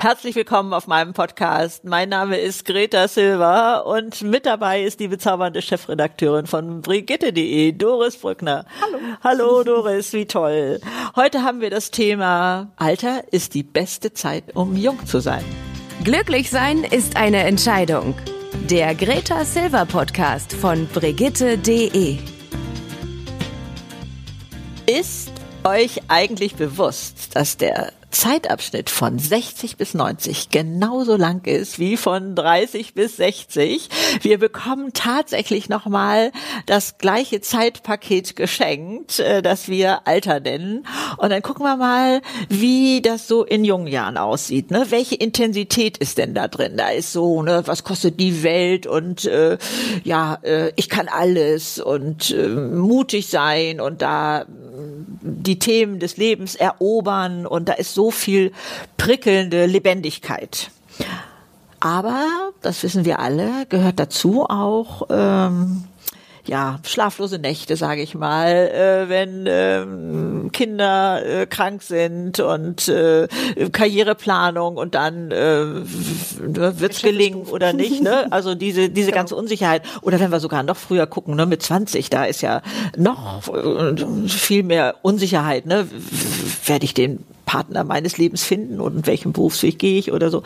Herzlich willkommen auf meinem Podcast. Mein Name ist Greta Silva und mit dabei ist die bezaubernde Chefredakteurin von Brigitte.de, Doris Brückner. Hallo. Hallo Doris, wie toll. Heute haben wir das Thema Alter ist die beste Zeit, um jung zu sein. Glücklich sein ist eine Entscheidung. Der Greta Silva Podcast von Brigitte.de. Ist euch eigentlich bewusst, dass der Zeitabschnitt von 60 bis 90 genauso lang ist wie von 30 bis 60. Wir bekommen tatsächlich nochmal das gleiche Zeitpaket geschenkt, äh, das wir Alter nennen. Und dann gucken wir mal, wie das so in jungen Jahren aussieht. Ne? Welche Intensität ist denn da drin? Da ist so, ne, was kostet die Welt und äh, ja, äh, ich kann alles und äh, mutig sein und da die Themen des Lebens erobern und da ist so viel prickelnde Lebendigkeit. Aber, das wissen wir alle, gehört dazu auch ähm, ja, schlaflose Nächte, sage ich mal, äh, wenn ähm, Kinder äh, krank sind und äh, Karriereplanung und dann äh, wird's gelingen oder nicht, ne? Also diese diese ganze Unsicherheit oder wenn wir sogar noch früher gucken, ne, mit 20, da ist ja noch äh, viel mehr Unsicherheit, ne? Werde ich den Partner meines Lebens finden und in welchem Berufsweg gehe ich oder so.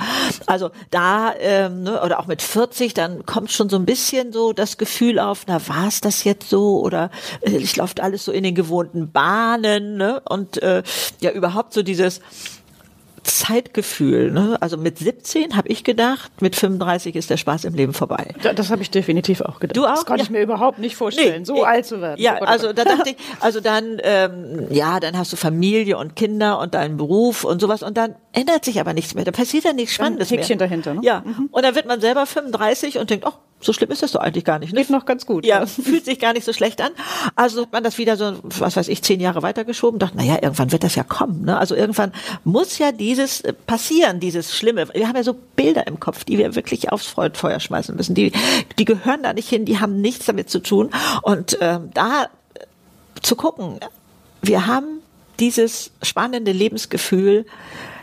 Also da ähm, ne, oder auch mit 40, dann kommt schon so ein bisschen so das Gefühl auf, na war es das jetzt so oder äh, ich läuft alles so in den gewohnten Bahnen ne? und äh, ja überhaupt so dieses Zeitgefühl. Ne? Also mit 17 habe ich gedacht, mit 35 ist der Spaß im Leben vorbei. Das, das habe ich definitiv auch gedacht. Du auch? Das konnte ja. ich mir überhaupt nicht vorstellen, nee, so alt zu werden. Ja, also da dachte ich, also dann, ähm, ja, dann hast du Familie und Kinder und deinen Beruf und sowas und dann ändert sich aber nichts mehr. Da passiert ja nichts Spannendes ein Häkchen mehr. dahinter, ne? Ja, mhm. und dann wird man selber 35 und denkt, oh, so schlimm ist das doch eigentlich gar nicht. Ne? Geht noch ganz gut. Ja, fühlt sich gar nicht so schlecht an. Also hat man das wieder so, was weiß ich, zehn Jahre weitergeschoben, dachte, naja, irgendwann wird das ja kommen. Ne? Also irgendwann muss ja dieses passieren, dieses Schlimme. Wir haben ja so Bilder im Kopf, die wir wirklich aufs Feuer schmeißen müssen. Die, die gehören da nicht hin, die haben nichts damit zu tun. Und ähm, da zu gucken, wir haben dieses spannende Lebensgefühl,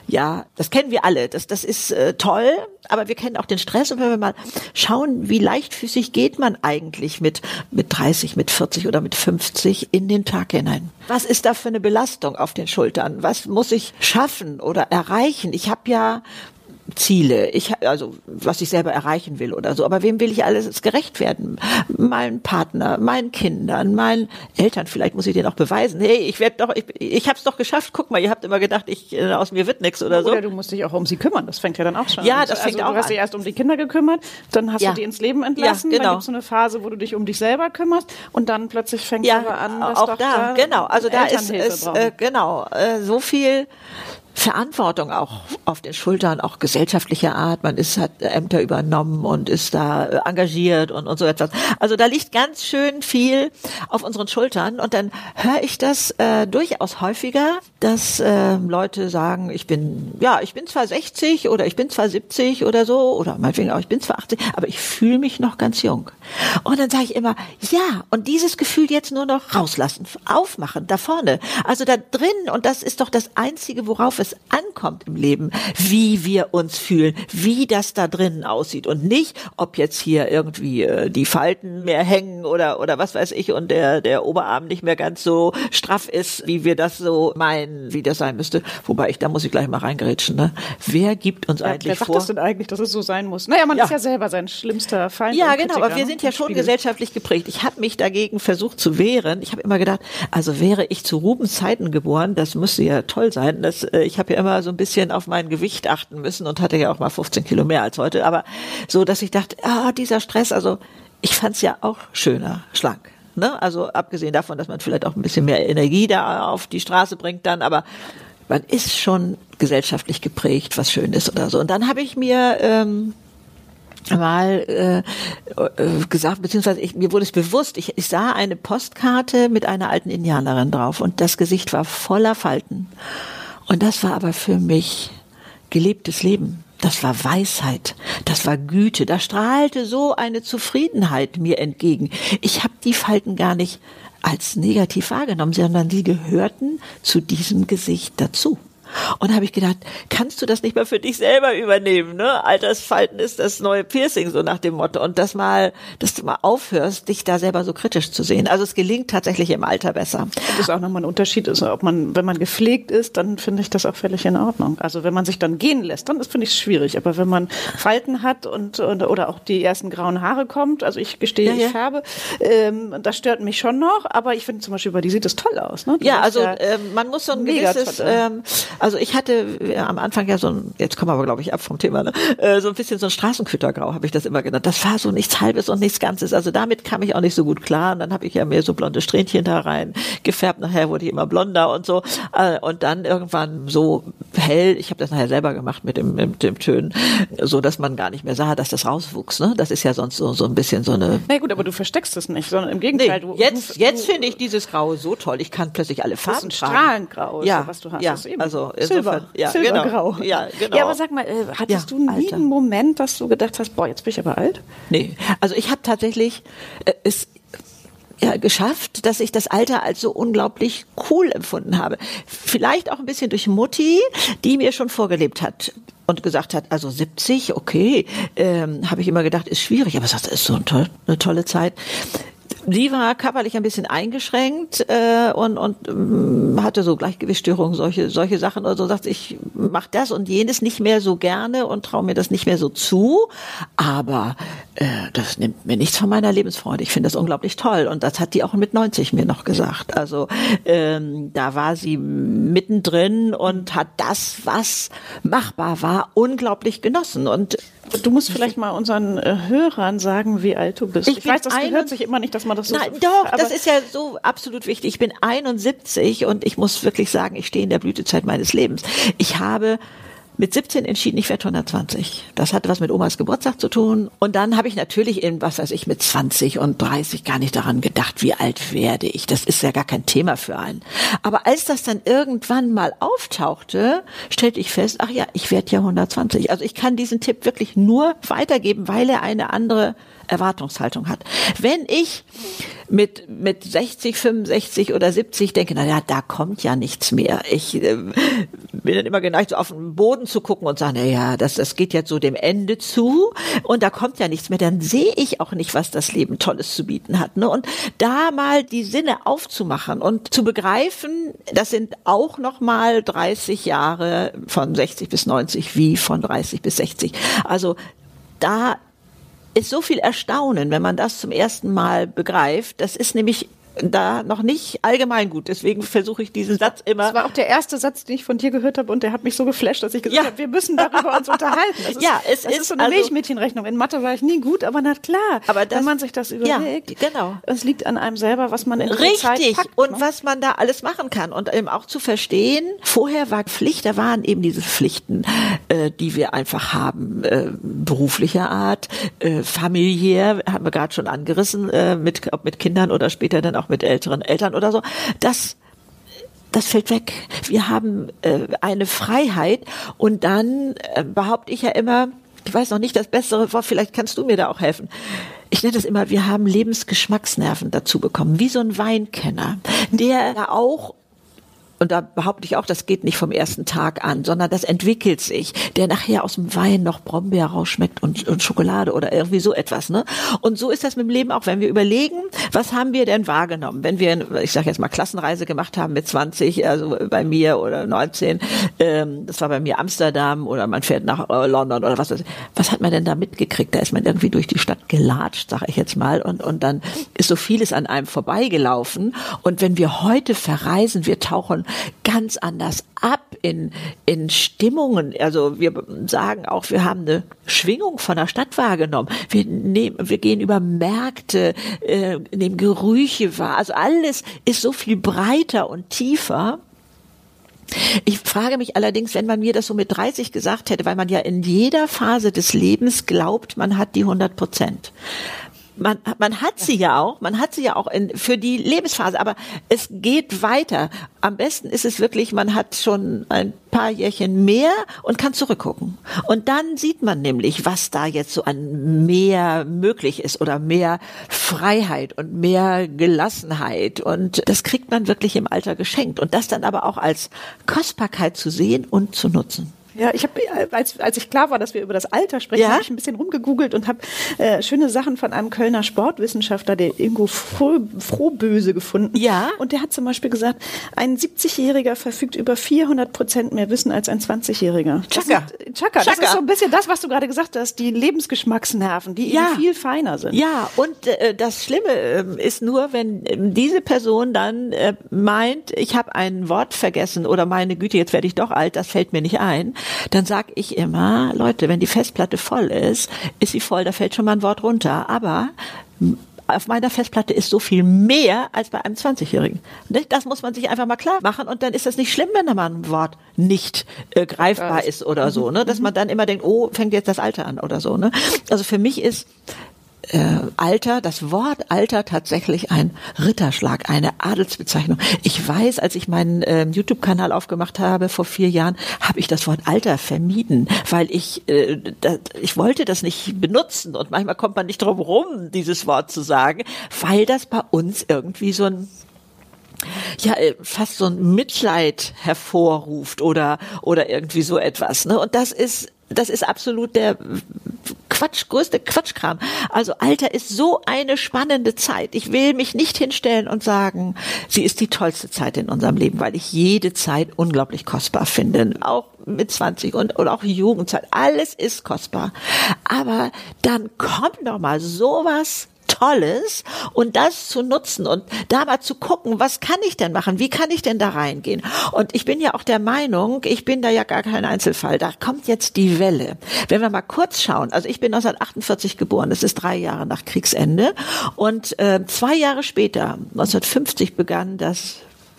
ja, das kennen wir alle. Das, das ist äh, toll, aber wir kennen auch den Stress. Und wenn wir mal schauen, wie leichtfüßig geht man eigentlich mit, mit 30, mit 40 oder mit 50 in den Tag hinein? Was ist da für eine Belastung auf den Schultern? Was muss ich schaffen oder erreichen? Ich habe ja Ziele, ich also was ich selber erreichen will oder so. Aber wem will ich alles gerecht werden? Meinen Partner, meinen Kindern, meinen Eltern. Vielleicht muss ich denen auch beweisen. Hey, ich werde doch, ich, ich habe es doch geschafft. Guck mal, ihr habt immer gedacht, ich äh, aus mir wird nichts oder so. Oder du musst dich auch um sie kümmern. Das fängt ja dann auch schon ja, an. das fängt also, auch Du hast an. dich erst um die Kinder gekümmert, dann hast ja. du die ins Leben entlassen. Ja, genau. Dann gibt's so eine Phase, wo du dich um dich selber kümmerst und dann plötzlich fängt ja, aber an, dass auch doch da, da genau. Also da ist es brauchen. äh, genau äh, so viel Verantwortung auch auf den Schultern, auch gesellschaftlicher Art. Man ist, hat Ämter übernommen und ist da äh, engagiert und, und so etwas. Also da liegt ganz schön viel auf unseren Schultern. Und dann höre ich das äh, durchaus häufiger, dass äh, Leute sagen, ich bin, ja, ich bin zwar 60 oder ich bin zwar 70 oder so, oder meinetwegen auch, ich bin zwar 80, aber ich fühle mich noch ganz jung. Und dann sage ich immer, ja, und dieses Gefühl jetzt nur noch rauslassen, aufmachen, da vorne. Also da drin, und das ist doch das Einzige, worauf es ankommt im Leben, wie wir uns fühlen, wie das da drinnen aussieht und nicht, ob jetzt hier irgendwie äh, die Falten mehr hängen oder oder was weiß ich und der der Oberarm nicht mehr ganz so straff ist, wie wir das so meinen, wie das sein müsste. Wobei ich da muss ich gleich mal reingerätschen. Ne? Wer gibt uns Wer, eigentlich wer sagt vor? das denn eigentlich, dass es so sein muss? Naja, man Ja. ist ja selber sein schlimmster Feind. Ja, genau, Kritiker, aber wir ne? sind ja schon Spiegel. gesellschaftlich geprägt. Ich habe mich dagegen versucht zu wehren. Ich habe immer gedacht, also wäre ich zu Rubens Zeiten geboren, das müsste ja toll sein. Das, äh, ich habe ja immer so ein bisschen auf mein Gewicht achten müssen und hatte ja auch mal 15 Kilo mehr als heute. Aber so, dass ich dachte, ah, dieser Stress, also ich fand's ja auch schöner, schlank. Ne? Also abgesehen davon, dass man vielleicht auch ein bisschen mehr Energie da auf die Straße bringt dann, aber man ist schon gesellschaftlich geprägt, was schön ist oder so. Und dann habe ich mir ähm, mal äh, äh, gesagt, beziehungsweise ich, mir wurde es bewusst, ich, ich sah eine Postkarte mit einer alten Indianerin drauf und das Gesicht war voller Falten. Und das war aber für mich gelebtes Leben. Das war Weisheit, das war Güte, da strahlte so eine Zufriedenheit mir entgegen. Ich habe die Falten gar nicht als negativ wahrgenommen, sondern die gehörten zu diesem Gesicht dazu. Und habe ich gedacht, kannst du das nicht mal für dich selber übernehmen? Ne? Altersfalten ist das neue Piercing, so nach dem Motto. Und das mal, dass du mal aufhörst, dich da selber so kritisch zu sehen. Also es gelingt tatsächlich im Alter besser. Das ist auch nochmal ein Unterschied ist, ob man, wenn man gepflegt ist, dann finde ich das auch völlig in Ordnung. Also wenn man sich dann gehen lässt, dann ist finde ich schwierig. Aber wenn man Falten hat und, und oder auch die ersten grauen Haare kommt, also ich gestehe, ja, ja. ich färbe, ähm, das stört mich schon noch. Aber ich finde zum Beispiel bei die sieht das toll aus. Ne? ja, also ja ähm, man muss so ein gewisses, ähm, also ich hatte ja, am Anfang ja so ein, jetzt kommen wir aber glaube ich ab vom Thema, ne? äh, so ein bisschen so ein Straßenkötergrau habe ich das immer genannt. Das war so nichts Halbes und nichts Ganzes. Also damit kam ich auch nicht so gut klar. Und dann habe ich ja mehr so blonde Strähnchen da rein gefärbt. Nachher wurde ich immer blonder und so. Äh, und dann irgendwann so hell. Ich habe das nachher selber gemacht mit dem, mit dem Tönen, so dass man gar nicht mehr sah, dass das rauswuchs. Ne? Das ist ja sonst so, so ein bisschen so eine. Na gut, aber du versteckst es nicht, sondern im Gegenteil. Nee, jetzt jetzt finde ich dieses Graue so toll. Ich kann plötzlich alle Farben das ist ein Strahlengrau, ja, so, was du hast. Ja, das also Silber, ja, Silbergrau. Genau. Ja, genau. Ja, aber sag mal, äh, hattest Ja, du nie Alter. einen Moment, dass du gedacht hast, boah, jetzt bin ich aber alt? Nee, also ich habe tatsächlich äh, es ja, geschafft, dass ich das Alter als so unglaublich cool empfunden habe. Vielleicht auch ein bisschen durch Mutti, die mir schon vorgelebt hat und gesagt hat, also 70, okay, ähm, habe ich immer gedacht, ist schwierig, aber das ist so ein toll, eine tolle Zeit. Sie war körperlich ein bisschen eingeschränkt äh, und, und ähm, hatte so Gleichgewichtsstörungen, solche, solche Sachen oder so. Sagt, ich mache das und jenes nicht mehr so gerne und traue mir das nicht mehr so zu. Aber das nimmt mir nichts von meiner Lebensfreude. Ich finde das unglaublich toll. Und das hat die auch mit 90 mir noch gesagt. Also ähm, da war sie mittendrin und hat das, was machbar war, unglaublich genossen. Und Du musst vielleicht mal unseren äh, Hörern sagen, wie alt du bist. Ich Ich, weiß, das gehört sich immer nicht, dass man das so Nein, so- doch, das ist ja so absolut wichtig. Ich bin 71 und ich muss wirklich sagen, ich stehe in der Blütezeit meines Lebens. Ich habe mit 17 entschieden, ich werde 120. Das hatte was mit Omas Geburtstag zu tun. Und dann habe ich natürlich in, was weiß ich, mit 20 und 30 gar nicht daran gedacht, wie alt werde ich. Das ist ja gar kein Thema für einen. Aber als das dann irgendwann mal auftauchte, stellte ich fest, ach ja, ich werde ja 120. Also ich kann diesen Tipp wirklich nur weitergeben, weil er eine andere Erwartungshaltung hat. Wenn ich mit, mit 60, 65 oder 70 denke, na ja, da kommt ja nichts mehr. Ich äh, bin dann immer geneigt, so auf den Boden zu gucken und sagen, na ja, das, das geht jetzt so dem Ende zu und da kommt ja nichts mehr. Dann sehe ich auch nicht, was das Leben Tolles zu bieten hat. Ne? Und da mal die Sinne aufzumachen und zu begreifen, das sind auch noch mal 30 Jahre von 60 bis 90 wie von 30 bis 60. Also da ist so viel Erstaunen, wenn man das zum ersten Mal begreift. Das ist nämlich da noch nicht allgemein gut. Deswegen versuche ich diesen Satz immer. Das war auch der erste Satz, den ich von dir gehört habe und der hat mich so geflasht, dass ich gesagt Ja. habe, wir müssen darüber uns unterhalten. Ist, Ja, es ist ist so eine also- Milchmädchenrechnung. In Mathe war ich nie gut, aber na klar, Aber das- wenn man sich das Ja, überlegt, genau. es liegt an einem selber, was man in die Zeit Richtig. packt. und ne? was man da alles machen kann. Und eben auch zu verstehen, vorher war Pflicht, da waren eben diese Pflichten, äh, die wir einfach haben, äh, beruflicher Art, äh, familiär, haben wir gerade schon angerissen, äh, mit, ob mit Kindern oder später dann auch mit älteren Eltern oder so. Das das fällt weg. Wir haben äh, eine Freiheit und dann äh, behaupte ich ja immer, ich weiß noch nicht das bessere Wort, vielleicht kannst du mir da auch helfen. Ich nenne das immer, wir haben Lebensgeschmacksnerven dazu bekommen, wie so ein Weinkenner, der auch und da behaupte ich auch, das geht nicht vom ersten Tag an, sondern das entwickelt sich, der nachher aus dem Wein noch Brombeer rausschmeckt und, und Schokolade oder irgendwie so etwas. Ne? Und so ist das mit dem Leben auch, wenn wir überlegen, was haben wir denn wahrgenommen? Wenn wir, ich sage jetzt mal, Klassenreise gemacht haben mit 20, also bei mir oder 19, ähm, das war bei mir Amsterdam oder man fährt nach äh, London oder was weiß ich. Was hat man denn da mitgekriegt? Da ist man irgendwie durch die Stadt gelatscht, sage ich jetzt mal, und, und dann ist so vieles an einem vorbeigelaufen. Und wenn wir heute verreisen, wir tauchen ganz anders ab in, in Stimmungen. Also wir sagen auch, wir haben eine Schwingung von der Stadt wahrgenommen. Wir nehmen, wir gehen über Märkte, äh, nehmen Gerüche wahr. Also alles ist so viel breiter und tiefer. Ich frage mich allerdings, wenn man mir das so mit 30 gesagt hätte, weil man ja in jeder Phase des Lebens glaubt, man hat die 100 Prozent. Man, man hat sie ja auch, man hat sie ja auch in, für die Lebensphase, aber es geht weiter. Am besten ist es wirklich, man hat schon ein paar Jährchen mehr und kann zurückgucken. Und dann sieht man nämlich, was da jetzt so an mehr möglich ist oder mehr Freiheit und mehr Gelassenheit. Und das kriegt man wirklich im Alter geschenkt. Und das dann aber auch als Kostbarkeit zu sehen und zu nutzen. Ja, ich habe, als, als ich klar war, dass wir über das Alter sprechen, ja? habe ich ein bisschen rumgegoogelt und habe äh, schöne Sachen von einem Kölner Sportwissenschaftler, der Ingo Froh, Frohböse gefunden. Ja. Und der hat zum Beispiel gesagt, ein 70-Jähriger verfügt über 400 Prozent mehr Wissen als ein 20-Jähriger. Chaka. Chaka. Das ist so ein bisschen das, was du gerade gesagt hast, die Lebensgeschmacksnerven, die ja. viel feiner sind. Ja, und äh, das Schlimme äh, ist nur, wenn äh, diese Person dann äh, meint, ich habe ein Wort vergessen oder meine Güte, jetzt werde ich doch alt, das fällt mir nicht ein dann sag ich immer, Leute, wenn die Festplatte voll ist, ist sie voll, da fällt schon mal ein Wort runter. Aber auf meiner Festplatte ist so viel mehr als bei einem 20-Jährigen. Das muss man sich einfach mal klar machen und dann ist das nicht schlimm, wenn da mal ein Wort nicht äh, greifbar ist oder so, ne? Dass mhm. man dann immer denkt, oh, fängt jetzt das Alter an oder so, ne? Also für mich ist äh, Alter, das Wort Alter tatsächlich ein Ritterschlag, eine Adelsbezeichnung. Ich weiß, als ich meinen äh, YouTube-Kanal aufgemacht habe vor vier Jahren, habe ich das Wort Alter vermieden, weil ich äh, da, ich wollte das nicht benutzen und manchmal kommt man nicht drum rum, dieses Wort zu sagen, weil das bei uns irgendwie so ein ja äh, fast so ein Mitleid hervorruft oder oder irgendwie so etwas ne und das ist das ist absolut der Quatsch, größte Quatschkram. Also Alter ist so eine spannende Zeit. Ich will mich nicht hinstellen und sagen, sie ist die tollste Zeit in unserem Leben, weil ich jede Zeit unglaublich kostbar finde. Auch mit 20 und, und auch Jugendzeit. Alles ist kostbar. Aber dann kommt doch mal sowas Tolles und das zu nutzen und da mal zu gucken, was kann ich denn machen? Wie kann ich denn da reingehen? Und ich bin ja auch der Meinung, ich bin da ja gar kein Einzelfall. Da kommt jetzt die Welle. Wenn wir mal kurz schauen, also ich bin 1948 geboren, das ist drei Jahre nach Kriegsende und äh, zwei Jahre später, 1950 begann das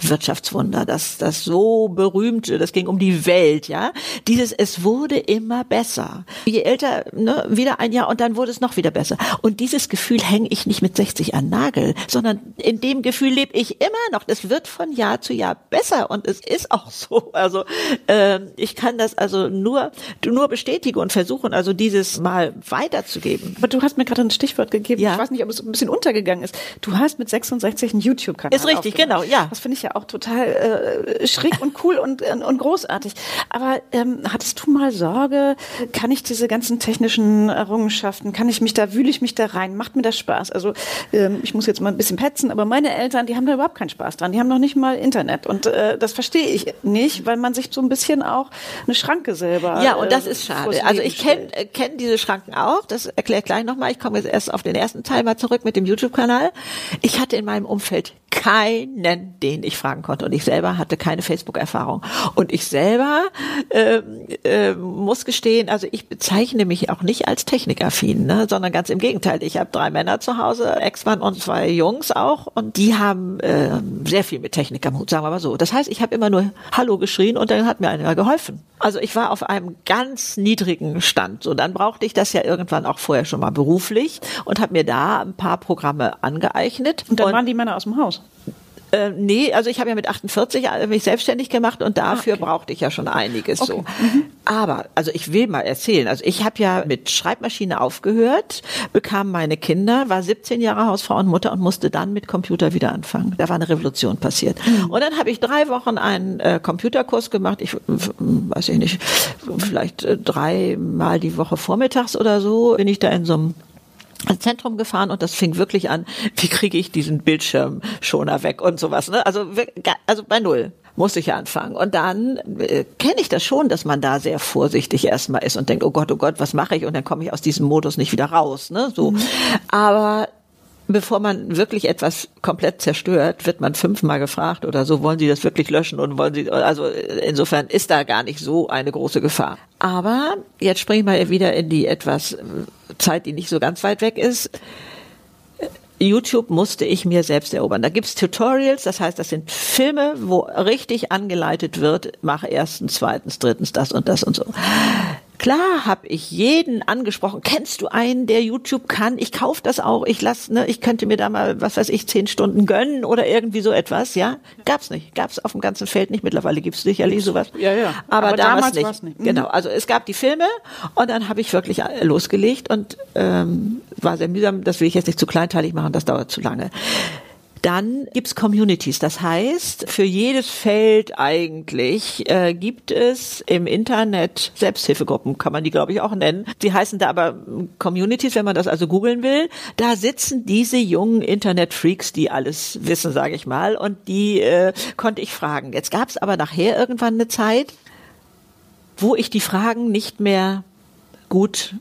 Wirtschaftswunder, das, das so berühmte, das ging um die Welt, ja. Dieses, es wurde immer besser. Je älter, ne, wieder ein Jahr und dann wurde es noch wieder besser. Und dieses Gefühl hänge ich nicht mit 60 an Nagel, sondern in dem Gefühl lebe ich immer noch. Das wird von Jahr zu Jahr besser und es ist auch so. Also äh, ich kann das also nur, nur bestätigen und versuchen, also dieses mal weiterzugeben. Aber du hast mir gerade ein Stichwort gegeben. Ja. Ich weiß nicht, ob es ein bisschen untergegangen ist. Du hast mit 66 einen YouTube-Kanal. Ist richtig, genau, ja. Das finde ich ja auch total äh, schräg und cool und, und großartig. Aber ähm, hattest du mal Sorge, kann ich diese ganzen technischen Errungenschaften, kann ich mich da, wühle ich mich da rein, macht mir das Spaß? Also ähm, ich muss jetzt mal ein bisschen petzen, aber meine Eltern, die haben da überhaupt keinen Spaß dran. Die haben noch nicht mal Internet. Und äh, das verstehe ich nicht, weil man sich so ein bisschen auch eine Schranke selber. Ja, und das äh, ist schade. Also ich kenne äh, kenn diese Schranken auch. Das erkläre ich gleich nochmal. Ich komme jetzt erst auf den ersten Teil mal zurück mit dem YouTube-Kanal. Ich hatte in meinem Umfeld keinen, den ich fragen konnte. Und ich selber hatte keine Facebook-Erfahrung. Und ich selber äh, äh, muss gestehen, also ich bezeichne mich auch nicht als technikaffin, ne, sondern ganz im Gegenteil. Ich habe drei Männer zu Hause, Ex-Mann und zwei Jungs auch. Und die haben äh, sehr viel mit Technik am Hut, sagen wir mal so. Das heißt, ich habe immer nur Hallo geschrien und dann hat mir einer geholfen. Also ich war auf einem ganz niedrigen Stand. So, dann brauchte ich das ja irgendwann auch vorher schon mal beruflich und habe mir da ein paar Programme angeeignet. Und dann und waren die Männer aus dem Haus. Äh, nee, also ich habe ja mit 48 mich selbstständig gemacht und dafür okay. brauchte ich ja schon einiges okay. so. Mhm. Aber also ich will mal erzählen, also ich habe ja mit Schreibmaschine aufgehört, bekam meine Kinder, war 17 Jahre Hausfrau und Mutter und musste dann mit Computer wieder anfangen. Da war eine Revolution passiert. Mhm. Und dann habe ich drei Wochen einen äh, Computerkurs gemacht. Ich weiß ich nicht, vielleicht äh, dreimal die Woche vormittags oder so bin ich da in so einem ans Zentrum gefahren und das fing wirklich an, wie kriege ich diesen Bildschirmschoner weg und sowas. Ne? Also, also bei null musste ich anfangen. Und dann äh, kenne ich das schon, dass man da sehr vorsichtig erstmal ist und denkt, oh Gott, oh Gott, was mache ich? Und dann komme ich aus diesem Modus nicht wieder raus. Ne? So. Mhm. Aber bevor man wirklich etwas komplett zerstört, wird man fünfmal gefragt oder so, wollen Sie das wirklich löschen und wollen Sie, also insofern ist da gar nicht so eine große Gefahr. Aber jetzt springen wir wieder in die etwas Zeit, die nicht so ganz weit weg ist. YouTube musste ich mir selbst erobern. Da gibt's Tutorials, das heißt, das sind Filme, wo richtig angeleitet wird, mach erstens, zweitens, drittens das und das und so. Klar habe ich jeden angesprochen. Kennst du einen, der YouTube kann? Ich kauf das auch. Ich lass, ne, ich könnte mir da mal, was weiß ich, zehn Stunden gönnen oder irgendwie so etwas. Ja, gab's nicht. Gab's auf dem ganzen Feld nicht. Mittlerweile gibt's sicherlich sowas. Ja, ja. Aber, Aber damals, damals nicht. nicht. Mhm. Genau. Also es gab die Filme und dann habe ich wirklich losgelegt und ähm, war sehr mühsam. Das will ich jetzt nicht zu kleinteilig machen. Das dauert zu lange. Dann gibt's Communities. Das heißt, für jedes Feld eigentlich äh, gibt es im Internet Selbsthilfegruppen, kann man die, glaube ich, auch nennen. Die heißen da aber Communities, wenn man das also googeln will. Da sitzen diese jungen Internet-Freaks, die alles wissen, sage ich mal. Und die äh, konnte ich fragen. Jetzt gab's aber nachher irgendwann eine Zeit, wo ich die Fragen nicht mehr gut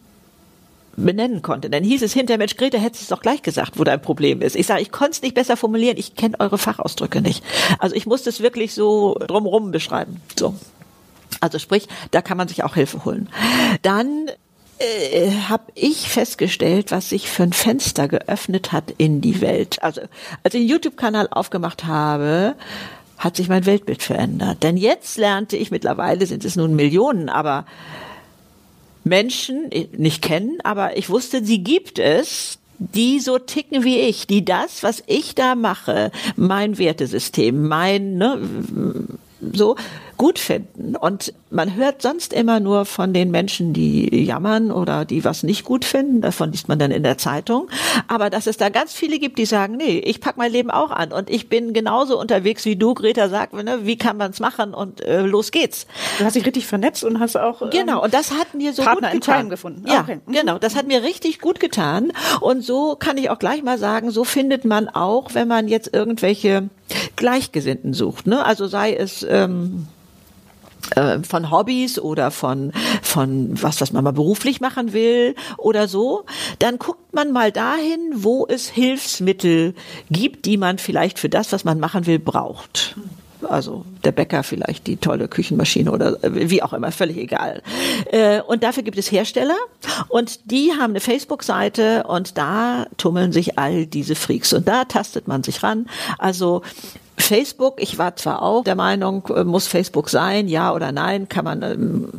benennen konnte. Dann hieß es hinter Mensch, Greta, hättest du es doch gleich gesagt, wo dein Problem ist. Ich sage, ich konnte es nicht besser formulieren, ich kenne eure Fachausdrücke nicht. Also ich musste es wirklich so drumrum beschreiben. So. Also sprich, da kann man sich auch Hilfe holen. Dann äh, habe ich festgestellt, was sich für ein Fenster geöffnet hat in die Welt. Also als ich den YouTube-Kanal aufgemacht habe, hat sich mein Weltbild verändert. Denn jetzt lernte ich, mittlerweile sind es nun Millionen, aber Menschen nicht kennen, aber ich wusste, sie gibt es, die so ticken wie ich, die das, was ich da mache, mein Wertesystem, mein, ne, so gut finden. Und man hört sonst immer nur von den Menschen, die jammern oder die was nicht gut finden. Davon liest man dann in der Zeitung. Aber dass es da ganz viele gibt, die sagen, nee, ich pack mein Leben auch an und ich bin genauso unterwegs wie du, Greta sagt, ne, wie kann man es machen und äh, los geht's. Du hast dich richtig vernetzt und hast auch ähm, Genau, und das hat mir so Partner gut getan. Gefunden. Ja, Okay. Mhm. genau, das hat mir richtig gut getan. Und so kann ich auch gleich mal sagen, so findet man auch, wenn man jetzt irgendwelche Gleichgesinnten sucht. Ne? Also sei es ähm, äh, von Hobbys oder von von was was man mal beruflich machen will oder so, dann guckt man mal dahin, wo es Hilfsmittel gibt, die man vielleicht für das, was man machen will, braucht. Also der Bäcker vielleicht die tolle Küchenmaschine oder äh, wie auch immer, völlig egal. Äh, Und dafür gibt es Hersteller und die haben eine Facebook-Seite und da tummeln sich all diese Freaks und da tastet man sich ran. Also Facebook, ich war zwar auch der Meinung, äh, muss Facebook sein, ja oder nein, kann man ähm,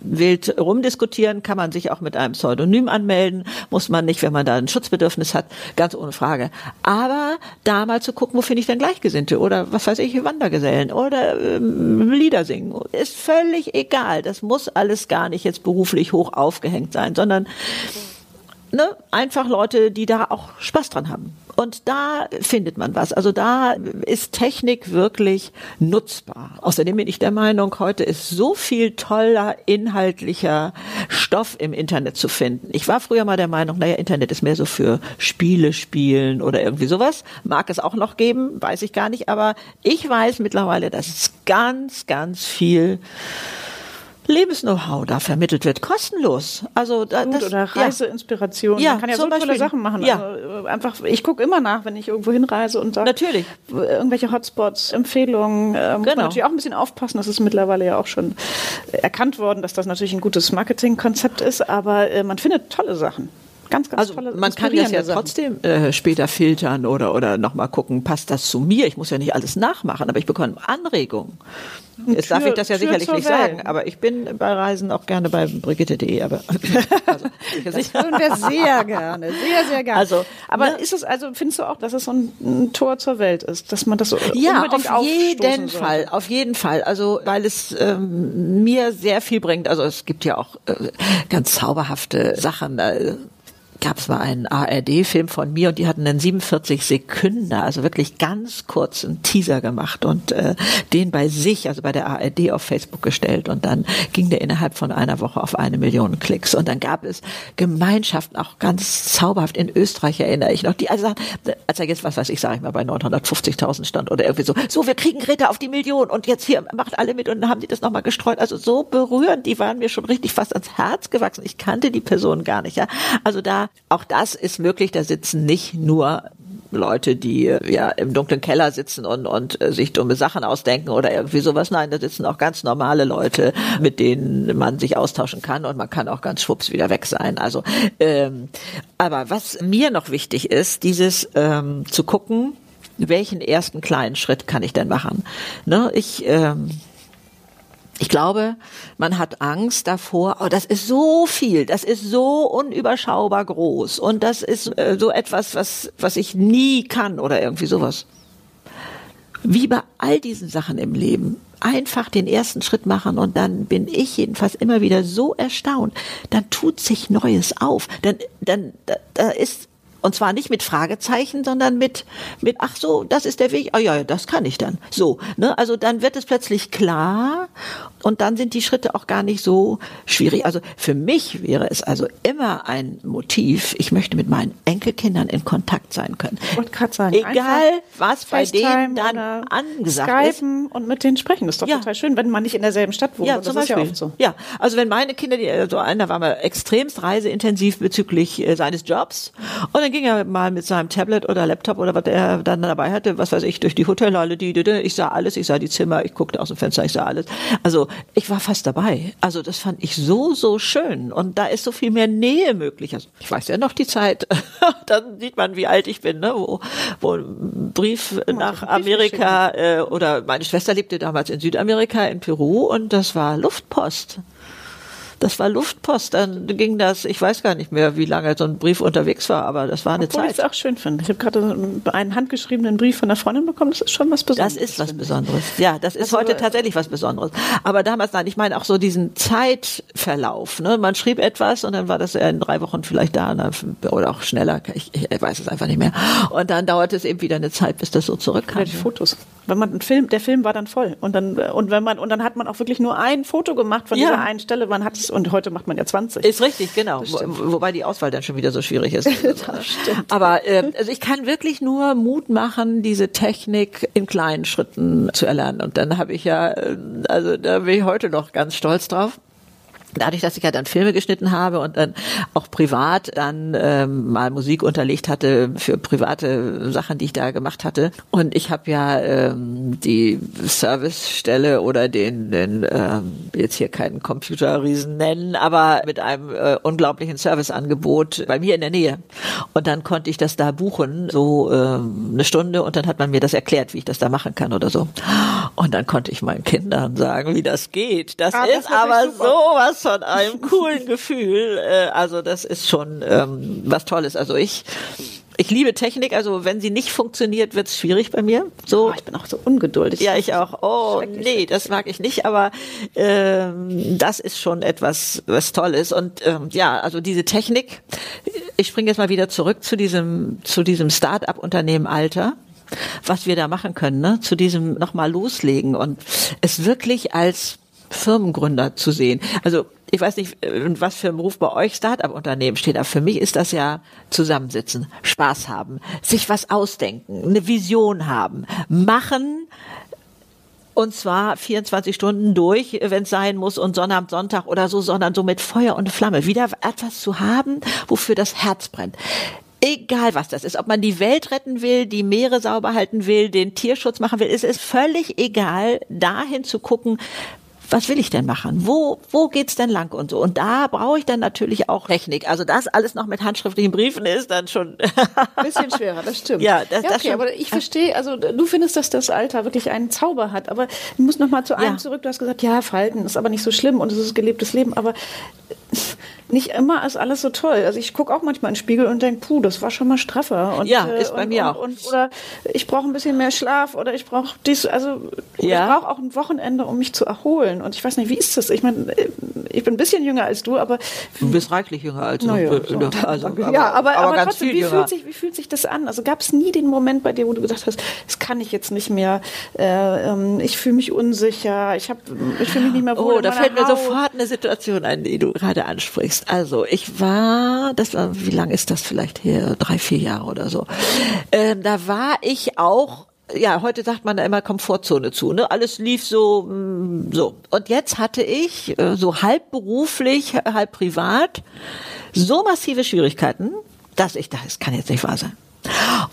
wild rumdiskutieren, kann man sich auch mit einem Pseudonym anmelden, muss man nicht, wenn man da ein Schutzbedürfnis hat, ganz ohne Frage. Aber da mal zu gucken, wo finde ich denn Gleichgesinnte oder was weiß ich, Wandergesellen oder ähm, Lieder singen, ist völlig egal. Das muss alles gar nicht jetzt beruflich hoch aufgehängt sein, sondern ne, einfach Leute, die da auch Spaß dran haben. Und da findet man was. Also da ist Technik wirklich nutzbar. Außerdem bin ich der Meinung, heute ist so viel toller inhaltlicher Stoff im Internet zu finden. Ich war früher mal der Meinung, naja, Internet ist mehr so für Spiele spielen oder irgendwie sowas. Mag es auch noch geben, weiß ich gar nicht. Aber ich weiß mittlerweile, dass es ganz, ganz viel Lebens-Know-how da vermittelt wird, kostenlos. Also da, Gut, das, oder. Reiseinspiration. Ja, Man kann ja so tolle Beispiel. Sachen machen. Ja. Also, äh, einfach, ich gucke immer nach, wenn ich irgendwo hinreise und sage, Natürlich. irgendwelche Hotspots, Empfehlungen. Äh, muss Genau. natürlich auch ein bisschen aufpassen. Das ist mittlerweile ja auch schon erkannt worden, dass das natürlich ein gutes Marketingkonzept ist. Aber äh, man findet tolle Sachen. Ganz, ganz Also tolle man kann das ja Sachen. trotzdem äh, später filtern oder oder noch mal gucken, passt das zu mir? Ich muss ja nicht alles nachmachen, aber ich bekomme Anregungen. Jetzt darf Tür- ich das ja Tür sicherlich nicht Welt. sagen, aber ich bin bei Reisen auch gerne bei brigitte.de, aber also, Das hören wir sehr gerne, sehr, sehr gerne. Also, aber ne? ist es also, findest du auch, dass es so ein, ein Tor zur Welt ist, dass man das so Ja, unbedingt auf jeden sollte? Fall, auf jeden Fall. Also weil es ähm, mir sehr viel bringt. Also es gibt ja auch äh, ganz zauberhafte Sachen. Äh, gab es mal einen ARD-Film von mir und die hatten einen 47 Sekunden, also wirklich ganz kurzen Teaser gemacht und äh, den bei sich, also bei der ARD auf Facebook gestellt und dann ging der innerhalb von einer Woche auf eine Million Klicks. Und dann gab es Gemeinschaften, auch ganz zauberhaft in Österreich erinnere ich noch, die also als er jetzt, was weiß ich, sage ich mal, bei 950.000 stand oder irgendwie so, so, wir kriegen Greta auf die Million und jetzt hier macht alle mit und dann haben die das nochmal gestreut, also so berührend, die waren mir schon richtig fast ans Herz gewachsen, ich kannte die Person gar nicht, ja, also da, auch das ist möglich, da sitzen nicht nur Leute, die äh, ja im dunklen Keller sitzen und, und äh, sich dumme Sachen ausdenken oder irgendwie sowas. Nein, da sitzen auch ganz normale Leute, mit denen man sich austauschen kann und man kann auch ganz schwupps wieder weg sein. Also, ähm, aber was mir noch wichtig ist, dieses ähm, zu gucken, welchen ersten kleinen Schritt kann ich denn machen? Ne, ich ähm, Ich glaube, man hat Angst davor, oh, das ist so viel, das ist so unüberschaubar groß und das ist äh, so etwas, was, was ich nie kann oder irgendwie sowas. Wie bei all diesen Sachen im Leben, einfach den ersten Schritt machen und dann bin ich jedenfalls immer wieder so erstaunt, dann tut sich Neues auf, dann, dann, da, da ist und zwar nicht mit Fragezeichen, sondern mit, mit, ach so, das ist der Weg, ah ja, das kann ich dann. So, ne? Also dann wird es plötzlich klar und dann sind die Schritte auch gar nicht so schwierig. Also für mich wäre es also immer ein Motiv, ich möchte mit meinen Enkelkindern in Kontakt sein können. Wollte gerade sagen, Egal, was bei denen dann angesagt Skypen ist. und mit denen sprechen, das ist doch ja. total schön, wenn man nicht in derselben Stadt wohnt. Ja, zum Beispiel. Ja, oft so. ja, also wenn meine Kinder, die, also einer war mal extremst reiseintensiv bezüglich äh, seines Jobs und dann ging er mal mit seinem Tablet oder Laptop oder was er dann dabei hatte, was weiß ich, durch die Hotelhalle, die, die, die, ich sah alles, ich sah die Zimmer, ich guckte aus dem Fenster, ich sah alles. Also ich war fast dabei. Also das fand ich so, so schön. Und da ist so viel mehr Nähe möglich. Also ich weiß ja noch die Zeit, dann sieht man, wie alt ich bin, ne? wo, wo ein Brief nach Amerika äh, oder meine Schwester lebte damals in Südamerika, in Peru und das war Luftpost das war Luftpost, dann ging das, ich weiß gar nicht mehr, wie lange so ein Brief unterwegs war, aber das war eine Obwohl Zeit. ich es auch schön finde. Ich habe gerade einen handgeschriebenen Brief von einer Freundin bekommen, das ist schon was Besonderes. Das ist was Besonderes. Ja, das ist also, heute tatsächlich was Besonderes. Aber damals, nein, ich meine auch so diesen Zeitverlauf. Ne? Man schrieb etwas und dann war das in drei Wochen vielleicht da oder auch schneller, ich, ich weiß es einfach nicht mehr. Und dann dauerte es eben wieder eine Zeit, bis das so zurückkam. Ja, die Fotos. Wenn man einen Film, der Film war dann voll. Und dann, und wenn man, und dann hat man auch wirklich nur ein Foto gemacht von ja. dieser einen Stelle. Man hat es und heute macht man ja 20. Ist richtig, genau. Wo, wobei die Auswahl dann schon wieder so schwierig ist. das stimmt. Aber äh, also ich kann wirklich nur Mut machen, diese Technik in kleinen Schritten zu erlernen. Und dann habe ich ja, äh, also da bin ich heute noch ganz stolz drauf dadurch, dass ich ja dann Filme geschnitten habe und dann auch privat dann ähm, mal Musik unterlegt hatte für private Sachen, die ich da gemacht hatte. Und ich habe ja ähm, die Servicestelle oder den, den ähm, jetzt hier keinen Computerriesen nennen, aber mit einem äh, unglaublichen Serviceangebot bei mir in der Nähe. Und dann konnte ich das da buchen, so ähm, eine Stunde, und dann hat man mir das erklärt, wie ich das da machen kann oder so. Und dann konnte ich meinen Kindern sagen, wie das geht. Das ah, ist das aber sowas von einem coolen Gefühl. Äh, also das ist schon ähm, was Tolles. Also ich ich liebe Technik, also wenn sie nicht funktioniert, wird es schwierig bei mir. So, oh, ich bin auch so ungeduldig. Ja, ich auch. Oh, nee, das mag ich nicht, aber ähm, das ist schon etwas, was toll ist. Und ähm, ja, also diese Technik, ich springe jetzt mal wieder zurück zu diesem, zu diesem Start-up-Unternehmen Alter was wir da machen können, ne? zu diesem nochmal loslegen und es wirklich als Firmengründer zu sehen. Also ich weiß nicht, äh, was für ein Beruf bei euch Start-up-Unternehmen steht, aber für mich ist das ja zusammensitzen, Spaß haben, sich was ausdenken, eine Vision haben, machen, und zwar 24 Stunden durch, wenn es sein muss und Sonnabend, Sonntag oder so, sondern so mit Feuer und Flamme. Wieder etwas zu haben, wofür das Herz brennt. Egal was das ist, ob man die Welt retten will, die Meere sauber halten will, den Tierschutz machen will, es ist völlig egal, dahin zu gucken, was will ich denn machen? Wo, wo geht's denn lang und so? Und da brauche ich dann natürlich auch Technik. Also das alles noch mit handschriftlichen Briefen ist dann schon. Bisschen schwerer, das stimmt. Ja, das, ja, okay, das aber ich verstehe, also du findest, dass das Alter wirklich einen Zauber hat. Aber ich muss noch mal zu einem ja. zurück. Du hast gesagt, ja, Falten ist aber nicht so schlimm und es ist gelebtes Leben. Aber nicht immer ist alles so toll. Also ich gucke auch manchmal in den Spiegel und denke, puh, das war schon mal straffer. Und, ja, ist bei und, mir und, auch. Und, oder ich brauche ein bisschen mehr Schlaf oder ich brauche dies, also ja. ich brauche auch ein Wochenende, um mich zu erholen. Und ich weiß nicht, wie ist das? Ich meine, ich bin ein bisschen jünger als du, aber du bist reichlich jünger als du. Naja, so, also, aber, ja, aber, aber, aber trotzdem, wie fühlt, sich, wie fühlt sich das an? Also gab es nie den Moment bei dir, wo du gesagt hast, das kann ich jetzt nicht mehr, äh, ähm, ich fühle mich unsicher, ich, ich fühle mich nicht mehr wohl Oh, da fällt mir sofort eine Situation ein, die du gerade ansprichst. Also ich war, das war, wie lange ist das vielleicht her? Drei, vier Jahre oder so. Ähm, da war ich auch ja, heute sagt man da immer Komfortzone zu, ne? Alles lief so, mm, so. Und jetzt hatte ich, äh, so halb beruflich, halb privat, so massive Schwierigkeiten, dass ich dachte, es kann jetzt nicht wahr sein.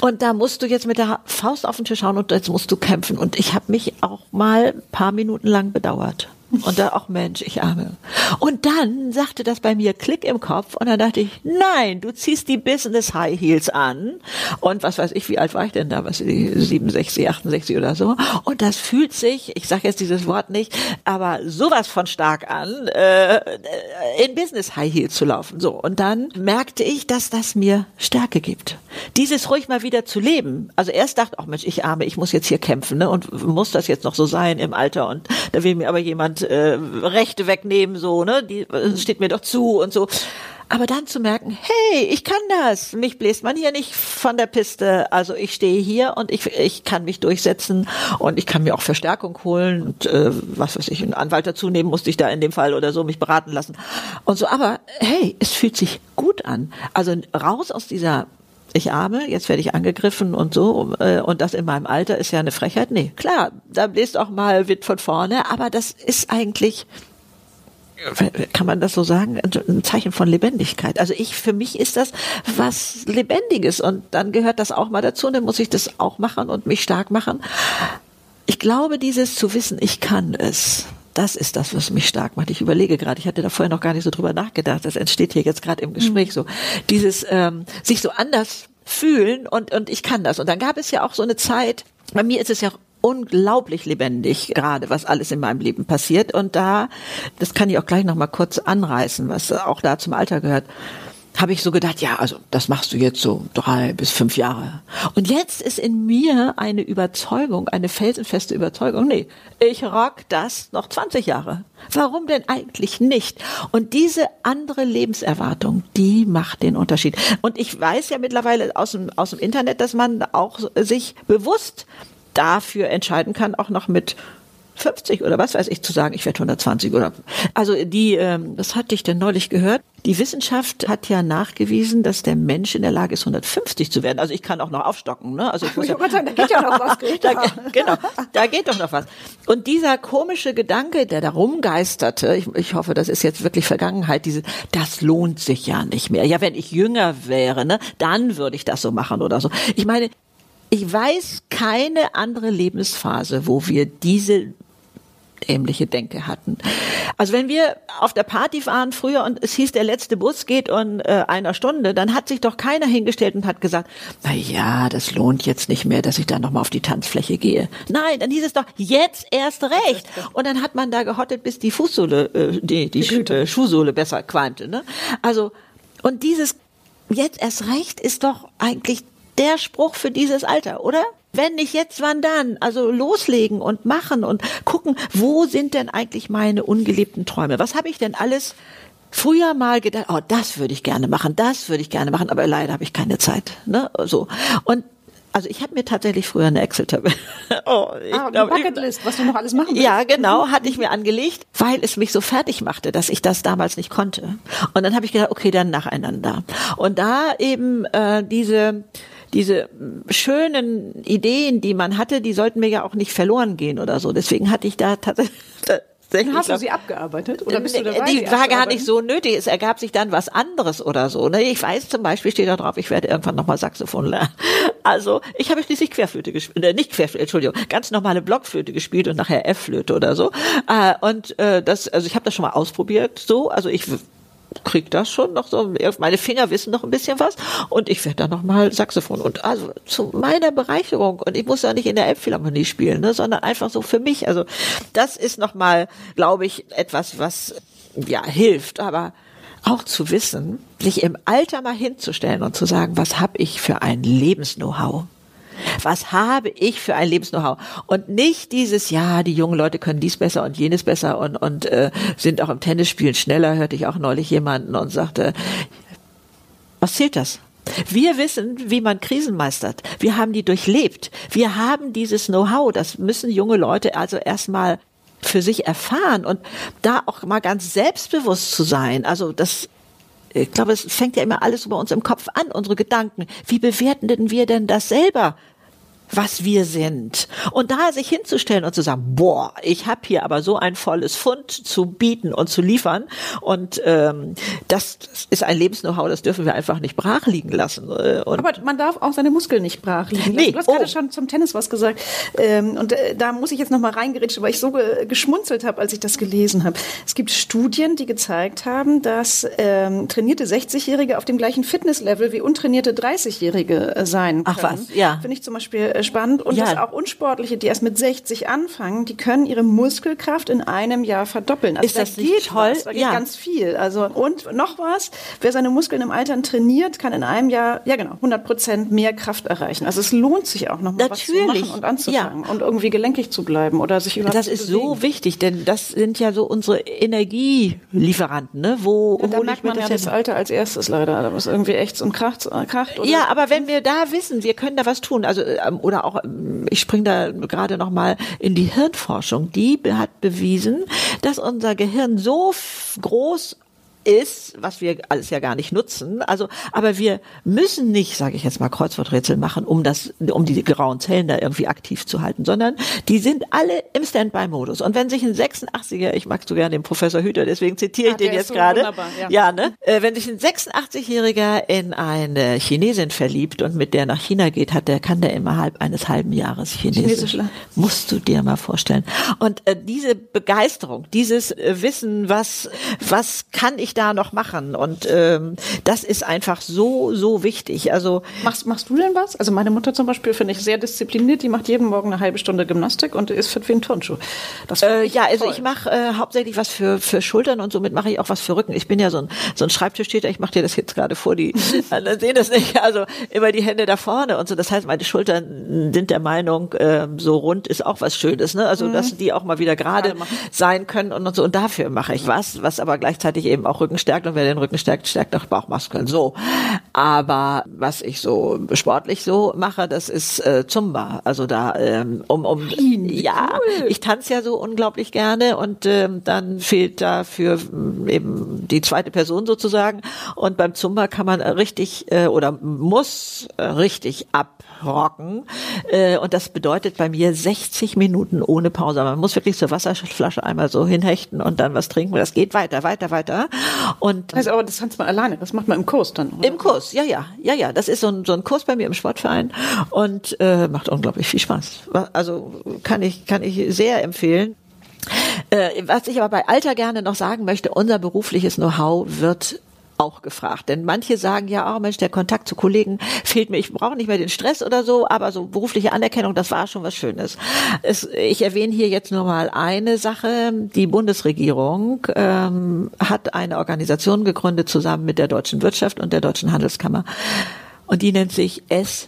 Und da musst du jetzt mit der Faust auf den Tisch hauen und jetzt musst du kämpfen. Und ich habe mich auch mal ein paar Minuten lang bedauert Und da auch Mensch, ich arme. Und dann sagte das bei mir Klick im Kopf und dann dachte ich, nein, du ziehst die Business High Heels an und was weiß ich, wie alt war ich denn da, was 67, 68 oder so. Und das fühlt sich, ich sage jetzt dieses Wort nicht, aber sowas von stark an, äh, in Business High Heels zu laufen. So und dann merkte ich, dass das mir Stärke gibt. Dieses ruhig mal wieder zu leben. Also erst dachte, ach Mensch, ich arme, ich muss jetzt hier kämpfen ne, und muss das jetzt noch so sein im Alter und da will mir aber jemand äh, Rechte wegnehmen, so, ne? Die steht mir doch zu und so. Aber dann zu merken, hey, ich kann das. Mich bläst man hier nicht von der Piste. Also ich stehe hier und ich, ich kann mich durchsetzen und ich kann mir auch Verstärkung holen und äh, was weiß ich, einen Anwalt dazu nehmen musste ich da in dem Fall oder so, mich beraten lassen. Und so, aber hey, es fühlt sich gut an. Also raus aus dieser ich arme, jetzt werde ich angegriffen und so, äh, und das in meinem Alter ist ja eine Frechheit. Nee, klar, da bläst auch mal Wind von vorne, aber das ist eigentlich, kann man das so sagen, ein Zeichen von Lebendigkeit. Also ich, für mich ist das was Lebendiges und dann gehört das auch mal dazu und dann muss ich das auch machen und mich stark machen. Ich glaube, dieses zu wissen, ich kann es, das ist das, was mich stark macht. Ich überlege gerade, ich hatte da vorher noch gar nicht so drüber nachgedacht. Das entsteht hier jetzt gerade im Gespräch mhm. so. Dieses ähm, sich so anders fühlen und und ich kann das. Und dann gab es ja auch so eine Zeit. Bei mir ist es ja unglaublich lebendig gerade, was alles in meinem Leben passiert. Und da, das kann ich auch gleich noch mal kurz anreißen, was auch da zum Alter gehört habe ich so gedacht, ja, also das machst du jetzt so drei bis fünf Jahre. Und jetzt ist in mir eine Überzeugung, eine felsenfeste Überzeugung, nee, ich rock das noch 20 Jahre. Warum denn eigentlich nicht? Und diese andere Lebenserwartung, die macht den Unterschied. Und ich weiß ja mittlerweile aus dem, aus dem Internet, dass man auch sich bewusst dafür entscheiden kann, auch noch mit 50 oder was weiß ich zu sagen, ich werde 120 oder also die, ähm, das hatte ich denn neulich gehört. Die Wissenschaft hat ja nachgewiesen, dass der Mensch in der Lage ist, 150 zu werden. Also ich kann auch noch aufstocken, ne? Also ich muss ja, sagen, da geht ja noch was. da, genau, da geht doch noch was. Und dieser komische Gedanke, der da rumgeisterte, ich, ich hoffe, das ist jetzt wirklich Vergangenheit, diese, das lohnt sich ja nicht mehr. Ja, wenn ich jünger wäre, ne, dann würde ich das so machen oder so. Ich meine, ich weiß keine andere Lebensphase, wo wir diese ähnliche Denke hatten. Also wenn wir auf der Party waren früher und es hieß, der letzte Bus geht in äh, einer Stunde, dann hat sich doch keiner hingestellt und hat gesagt, na ja, das lohnt jetzt nicht mehr, dass ich da nochmal auf die Tanzfläche gehe. Nein, dann hieß es doch, jetzt erst recht. Und dann hat man da gehottet, bis die Fußsohle, äh, die, die, die äh, Schuhsohle besser qualmte. Ne? Also, und dieses jetzt erst recht ist doch eigentlich der Spruch für dieses Alter, oder? Wenn nicht jetzt, wann dann? Also loslegen und machen und gucken, wo sind denn eigentlich meine ungelebten Träume? Was habe ich denn alles früher mal gedacht, oh, das würde ich gerne machen, das würde ich gerne machen, aber leider habe ich keine Zeit. Ne? So. Und also ich habe mir tatsächlich früher eine Excel-Tabelle. oh, ah, glaub, Bucketlist, was du noch alles machen willst. Ja, genau, hatte ich mir angelegt, weil es mich so fertig machte, dass ich das damals nicht konnte. Und dann habe ich gedacht, okay, dann nacheinander. Und da eben äh, diese diese schönen Ideen, die man hatte, die sollten mir ja auch nicht verloren gehen oder so. Deswegen hatte ich da tatsächlich dann hast du sie abgearbeitet oder bist du dabei? Die war gar nicht so nötig. Es ergab sich dann was anderes oder so. Ne? Ich weiß zum Beispiel, steht da drauf, ich werde irgendwann nochmal Saxophon lernen. Also ich habe schließlich Querflöte gespielt, äh, nicht Querflöte, Entschuldigung, ganz normale Blockflöte gespielt und nachher F-Flöte oder so. Äh, und äh, das, also ich habe das schon mal ausprobiert. So, also ich krieg das schon noch so, meine Finger wissen noch ein bisschen was und ich werde dann noch mal Saxophon und also zu meiner Bereicherung und ich muss ja nicht in der Elbphilharmonie spielen, ne, sondern einfach so für mich. Also das ist noch mal, glaube ich, etwas, was ja hilft, aber auch zu wissen, sich im Alter mal hinzustellen und zu sagen, was habe ich für ein Lebensknow-how? Was habe ich für ein Lebensknow-how? Und nicht dieses, ja, die jungen Leute können dies besser und jenes besser und, und äh, sind auch im Tennisspielen schneller, hörte ich auch neulich jemanden und sagte, was zählt das? Wir wissen, wie man Krisen meistert. Wir haben die durchlebt. Wir haben dieses Know-how. Das müssen junge Leute also erstmal für sich erfahren und da auch mal ganz selbstbewusst zu sein. Also das ich glaube, es fängt ja immer alles bei uns im Kopf an, unsere Gedanken. Wie bewerten denn wir denn das selber? Was wir sind. Und da sich hinzustellen und zu sagen, boah, ich habe hier aber so ein volles Fund zu bieten und zu liefern. Und ähm, das ist ein Lebens-Know-how, das dürfen wir einfach nicht brach liegen lassen. Äh, und aber man darf auch seine Muskeln nicht brach liegen lassen. Nee. Du hast oh. gerade schon zum Tennis was gesagt. Ähm, und äh, da muss ich jetzt nochmal reingerätschen, weil ich so ge geschmunzelt habe, als ich das gelesen habe. Es gibt Studien, die gezeigt haben, dass ähm, trainierte 60-Jährige auf dem gleichen Fitnesslevel wie untrainierte 30-Jährige äh, sein können. Ach was, ja. Finde ich zum Beispiel äh, spannend. Und ja. dass auch Unsportliche, die erst mit 60 anfangen, die können ihre Muskelkraft in einem Jahr verdoppeln. Also ist das da nicht toll? Was, da geht ja. ganz viel. Also und noch was, wer seine Muskeln im Alter trainiert, kann in einem Jahr, ja genau, 100 Prozent mehr Kraft erreichen. Also es lohnt sich auch noch mal was zu machen und anzufangen ja. und irgendwie gelenkig zu bleiben oder sich über Das ist so wichtig, denn das sind ja so unsere Energielieferanten, ne? Wo ja, da merkt man ja das Alter als erstes leider, da was irgendwie echt und kracht, kracht. Oder ja, aber wenn wir da wissen, wir können da was tun, also ähm, oder auch, ich springe da gerade noch mal in die Hirnforschung, die hat bewiesen, dass unser Gehirn so groß ist, was wir alles ja gar nicht nutzen. Also, aber wir müssen nicht, sage ich jetzt mal, Kreuzworträtsel machen, um das, um die grauen Zellen da irgendwie aktiv zu halten, sondern die sind alle im Standby-Modus. Und wenn sich ein 86er, ich mag so gerne den Professor Hüter, deswegen zitiere ich ah, den jetzt so gerade, ja. ja, ne, äh, wenn sich ein 86-Jähriger in eine Chinesin verliebt und mit der nach China geht, hat der kann der innerhalb eines halben Jahres Chinesisch. Chinesisch Musst du dir mal vorstellen. Und äh, diese Begeisterung, dieses äh, Wissen, was was kann ich da noch machen? Und ähm, das ist einfach so, so wichtig. Also machst, machst du denn was? Also meine Mutter zum Beispiel finde ich sehr diszipliniert. Die macht jeden Morgen eine halbe Stunde Gymnastik und ist fit wie ein Turnschuh. Das äh, ja, also toll. ich mache äh, hauptsächlich was für für Schultern und somit mache ich auch was für Rücken. Ich bin ja so ein so ein Schreibtischtäter. Ich mache dir das jetzt gerade vor. Die anderen sehen das nicht. Also immer die Hände da vorne und so. Das heißt, meine Schultern sind der Meinung, äh, so rund ist auch was Schönes. Ne? Also mhm. dass die auch mal wieder gerade sein können und, und so. Und dafür mache ich was, was aber gleichzeitig eben auch Rücken stärkt und wer den Rücken stärkt, stärkt auch Bauchmuskeln. So. Aber was ich so sportlich so mache, das ist äh, Zumba. Also da ähm, um um ja, cool. ich tanze ja so unglaublich gerne und ähm, dann fehlt dafür mm, eben die zweite Person sozusagen und beim Zumba kann man richtig äh, oder muss richtig abrocken äh, und das bedeutet bei mir 60 Minuten ohne Pause. Man muss wirklich zur Wasserflasche einmal so hinhechten und dann was trinken. Das geht weiter, weiter, weiter und also, aber das tanzt man alleine, das macht man im Kurs dann. Oder? Im Kurs, ja, ja, ja, ja. Das ist so ein, so ein Kurs bei mir im Sportverein und äh, macht unglaublich viel Spaß. Also kann ich, kann ich sehr empfehlen. Äh, was ich aber bei Alter gerne noch sagen möchte, unser berufliches Know-how wird auch gefragt. Denn manche sagen ja, oh Mensch, der Kontakt zu Kollegen fehlt mir. Ich brauche nicht mehr den Stress oder so, aber so berufliche Anerkennung, das war schon was Schönes. Es, ich erwähne hier jetzt nur mal eine Sache. Die Bundesregierung ähm, hat eine Organisation gegründet zusammen mit der deutschen Wirtschaft und der deutschen Handelskammer. Und die nennt sich SES.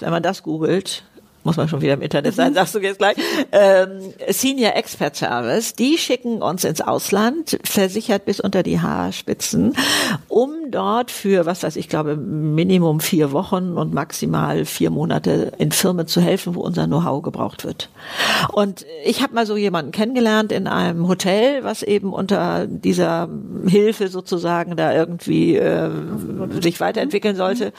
Wenn man das googelt, muss man schon wieder im Internet sein, sagst du jetzt gleich, ähm, Senior Expert Service, die schicken uns ins Ausland, versichert bis unter die Haarspitzen, um dort für, was weiß ich, glaube, Minimum vier Wochen und maximal vier Monate in Firmen zu helfen, wo unser Know-how gebraucht wird. Und ich habe mal so jemanden kennengelernt in einem Hotel, was eben unter dieser Hilfe sozusagen da irgendwie äh, sich weiterentwickeln sollte.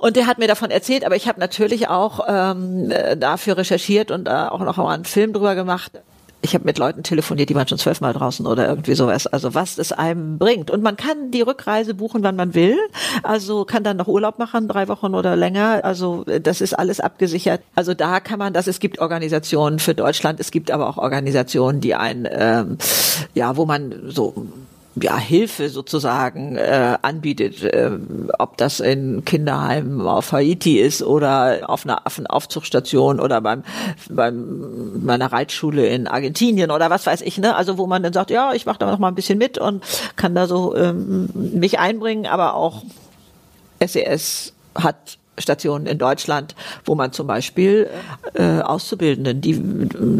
Und der hat mir davon erzählt, aber ich habe natürlich auch ähm, äh, dafür recherchiert und äh, auch noch einen Film drüber gemacht. Ich habe mit Leuten telefoniert, die waren schon zwölfmal draußen oder irgendwie sowas. Also was es einem bringt. Und man kann die Rückreise buchen, wann man will. Also kann dann noch Urlaub machen, drei Wochen oder länger. Also äh, das ist alles abgesichert. Also da kann man das. Es gibt Organisationen für Deutschland. Es gibt aber auch Organisationen, die ein, ähm, ja, wo man so ja, Hilfe sozusagen äh, anbietet, äh, ob das in Kinderheimen auf Haiti ist oder auf einer Affenaufzuchtstation oder beim, beim meiner Reitschule in Argentinien oder was weiß ich, ne? Also wo man dann sagt, ja, ich mache da noch mal ein bisschen mit und kann da so ähm, mich einbringen, aber auch SES e hat Stationen in Deutschland, wo man zum Beispiel äh, Auszubildenden, die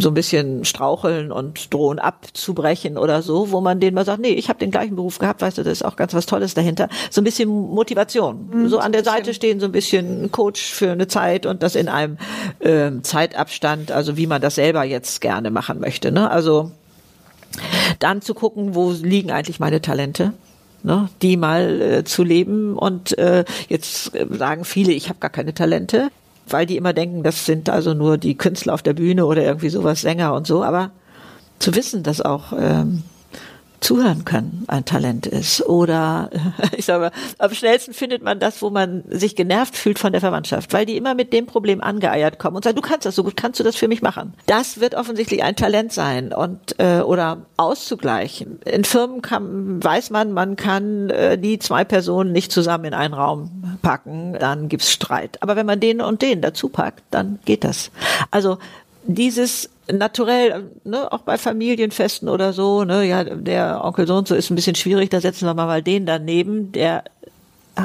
so ein bisschen straucheln und drohen abzubrechen oder so, wo man denen mal sagt, nee, ich habe den gleichen Beruf gehabt, weißt du, das ist auch ganz was Tolles dahinter. So ein bisschen Motivation, mhm, so an der Seite stehen, so ein bisschen Coach für eine Zeit und das in einem äh, Zeitabstand, also wie man das selber jetzt gerne machen möchte. Ne? Also dann zu gucken, wo liegen eigentlich meine Talente ne, die mal äh, zu leben. Und äh, jetzt sagen viele, ich habe gar keine Talente. weil die immer denken, das sind also nur die Künstler auf der Bühne oder irgendwie sowas, Sänger und so, aber zu wissen, dass auch ähm, zuhören können ein Talent ist. Oder ich sage mal, am schnellsten findet man das, wo man sich genervt fühlt von der Verwandtschaft, weil die immer mit dem Problem angeeiert kommen und sagen, du kannst das so gut, kannst du das für mich machen? Das wird offensichtlich ein Talent sein und äh, oder auszugleichen. In Firmen kann, weiß man, man kann äh, die zwei Personen nicht zusammen in einen Raum packen, dann gibt's Streit. Aber wenn man den und den dazu packt, dann geht das. Also dieses naturell, ne, auch bei Familienfesten oder so, ne, ja, der Onkel so und so ist ein bisschen schwierig, da setzen wir mal den daneben, der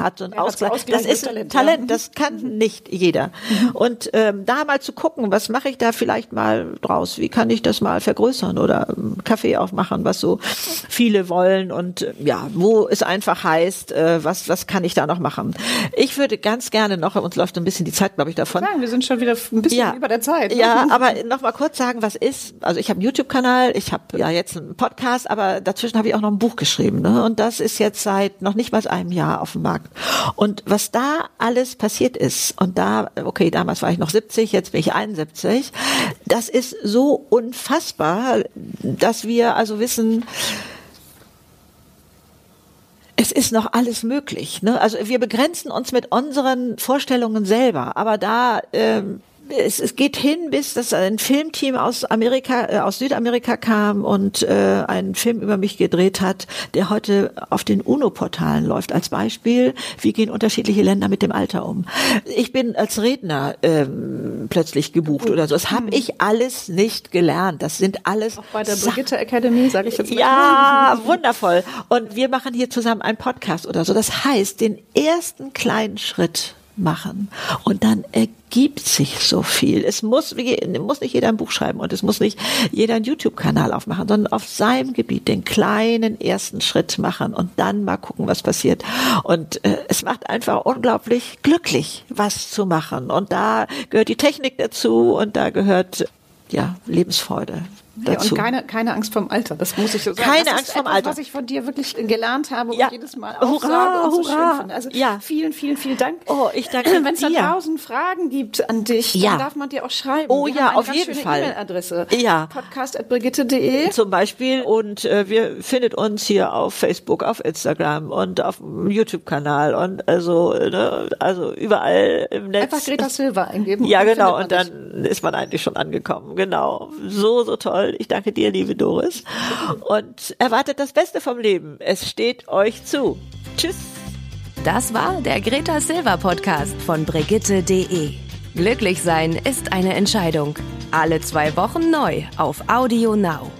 hat so ein ja, Ausgleich. Das ist ein Talent, ja. das kann mhm. nicht jeder. Mhm. Und ähm, da mal zu gucken, was mache ich da vielleicht mal draus? Wie kann ich das mal vergrößern oder ähm, Kaffee aufmachen, was so viele wollen und äh, ja, wo es einfach heißt, äh, was was kann ich da noch machen? Ich würde ganz gerne noch, uns läuft ein bisschen die Zeit, glaube ich, davon. Sagen, wir sind schon wieder ein bisschen ja, über der Zeit. Ne? Ja, aber noch mal kurz sagen, was ist? Also ich habe einen YouTube-Kanal, ich habe ja jetzt einen Podcast, aber dazwischen habe ich auch noch ein Buch geschrieben, ne? Und das ist jetzt seit noch nicht mal einem Jahr auf dem Markt und was da alles passiert ist, und da, okay, damals war ich noch 70, jetzt bin ich 71, das ist so unfassbar, dass wir also wissen, es ist noch alles möglich. Ne? Also wir begrenzen uns mit unseren Vorstellungen selber, aber da ähm, es, es geht hin, bis dass ein Filmteam aus Amerika, äh, aus Südamerika kam und äh, einen Film über mich gedreht hat, der heute auf den UNO-Portalen läuft. Als Beispiel, wie gehen unterschiedliche Länder mit dem Alter um? Ich bin als Redner ähm, plötzlich gebucht oder so. Das habe ich alles nicht gelernt. Das sind alles auch bei der Brigitte Academy, sage ich jetzt mal. Ja, wundervoll. Und wir machen hier zusammen einen Podcast oder so. Das heißt, den ersten kleinen Schritt machen. Und dann ergibt sich so viel. Es muss, muss nicht jeder ein Buch schreiben und es muss nicht jeder einen YouTube-Kanal aufmachen, sondern auf seinem Gebiet den kleinen ersten Schritt machen und dann mal gucken, was passiert. Und äh, es macht einfach unglaublich glücklich, was zu machen. Und da gehört die Technik dazu und da gehört ja Lebensfreude dazu. Ja, und keine, keine Angst vom Alter, das muss ich so sagen. Keine das Angst vom etwas, Alter. was ich von dir wirklich gelernt habe ja. und jedes Mal auch hurra, und so hurra. schön finde. Also ja. vielen, vielen, vielen Dank. Oh, ich danke Wenn es da tausend Fragen gibt an dich, ja. dann darf man dir auch schreiben. Oh Wir ja, auf jeden Fall. E-Mail-Adresse. Ja. podcast.brigitte.de Zum Beispiel und äh, wir findet uns hier auf Facebook, auf Instagram und auf dem YouTube-Kanal und also, ne, also überall im Netz. Einfach Greta Silva eingeben. Ja, genau. Und dann ist man eigentlich schon angekommen. Genau. So, so toll. Ich danke dir, liebe liebe Doris. Und erwartet das Beste vom Leben. Es steht euch zu. Tschüss. Das war der Greta Silver Podcast von Brigitte.de. Glücklich sein ist eine Entscheidung. Alle zwei Wochen neu auf Audio Now.